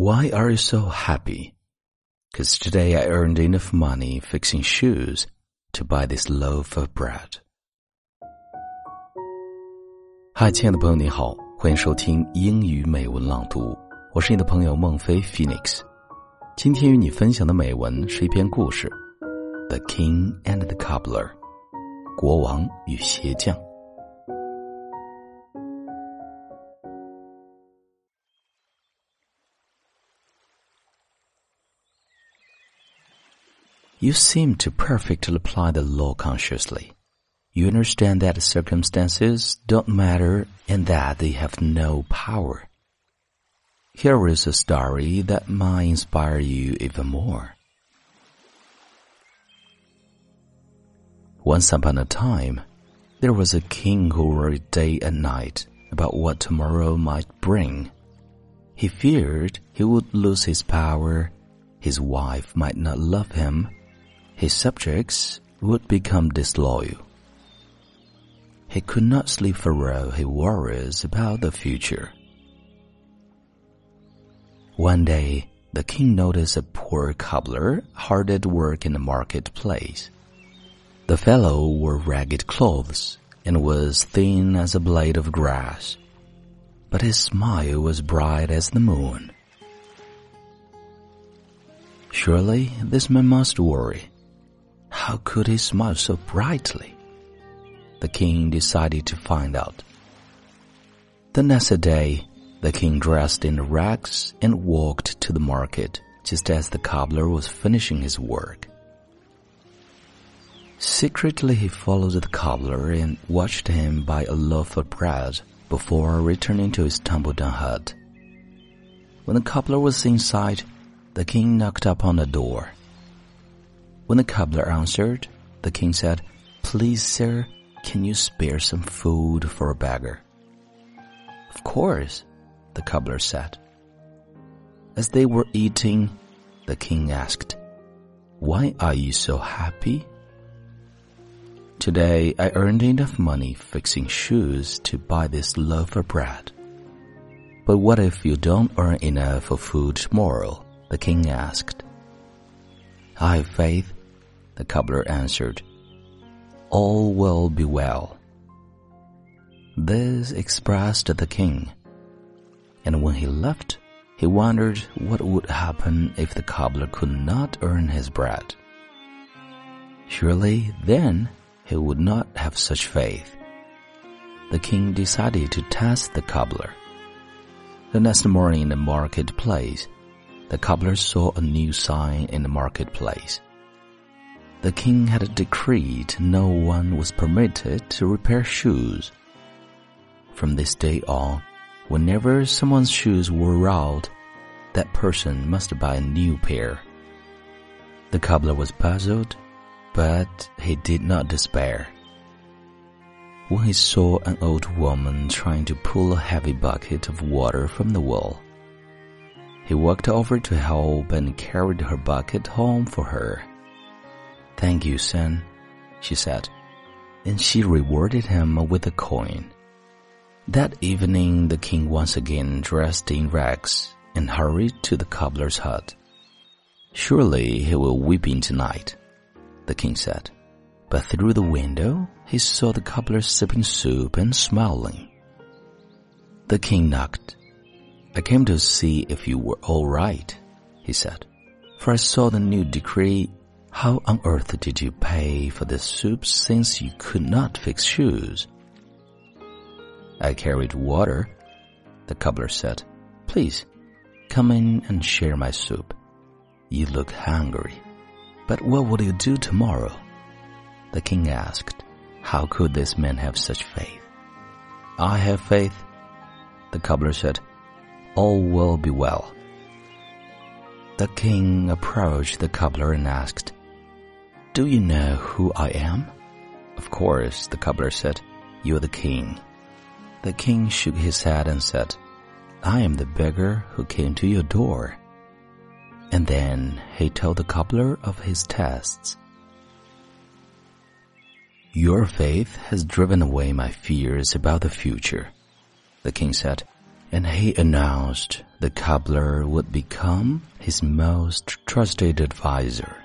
Why are you so happy? Because today I earned enough money fixing shoes to buy this loaf of bread. 嗨，亲爱的朋友，你好，欢迎收听英语美文朗读，我是你的朋友孟非 Phoenix。今天与你分享的美文是一篇故事，《The King and the Cobbler》，国王与鞋匠。You seem to perfectly apply the law consciously. You understand that circumstances don't matter and that they have no power. Here is a story that might inspire you even more. Once upon a time, there was a king who worried day and night about what tomorrow might bring. He feared he would lose his power, his wife might not love him, his subjects would become disloyal. He could not sleep for all he worries about the future. One day, the king noticed a poor cobbler hard at work in the marketplace. The fellow wore ragged clothes and was thin as a blade of grass, but his smile was bright as the moon. Surely this man must worry how could he smile so brightly? The king decided to find out. The next day, the king dressed in rags and walked to the market just as the cobbler was finishing his work. Secretly, he followed the cobbler and watched him buy a loaf of bread before returning to his tumble-down hut. When the cobbler was inside, the king knocked upon the door. When the cobbler answered, the king said, Please, sir, can you spare some food for a beggar? Of course, the cobbler said. As they were eating, the king asked, Why are you so happy? Today I earned enough money fixing shoes to buy this loaf of bread. But what if you don't earn enough for food tomorrow? The king asked. I have faith the cobbler answered, All will be well. This expressed the king, and when he left, he wondered what would happen if the cobbler could not earn his bread. Surely then he would not have such faith. The king decided to test the cobbler. The next morning in the marketplace, the cobbler saw a new sign in the marketplace the king had decreed no one was permitted to repair shoes. From this day on, whenever someone's shoes were out, that person must buy a new pair. The cobbler was puzzled, but he did not despair. When he saw an old woman trying to pull a heavy bucket of water from the well, he walked over to help and carried her bucket home for her. Thank you, son, she said, and she rewarded him with a coin. That evening, the king once again dressed in rags and hurried to the cobbler's hut. Surely he will weep in tonight, the king said. But through the window, he saw the cobbler sipping soup and smiling. The king knocked. I came to see if you were all right, he said, for I saw the new decree how on earth did you pay for the soup since you could not fix shoes? I carried water, the cobbler said. Please, come in and share my soup. You look hungry. But what will you do tomorrow? The king asked. How could this man have such faith? I have faith, the cobbler said. All will be well. The king approached the cobbler and asked, do you know who I am? Of course, the cobbler said, You're the king. The king shook his head and said, I am the beggar who came to your door. And then he told the cobbler of his tests. Your faith has driven away my fears about the future, the king said. and he announced the cobbler would become his most trusted advisor.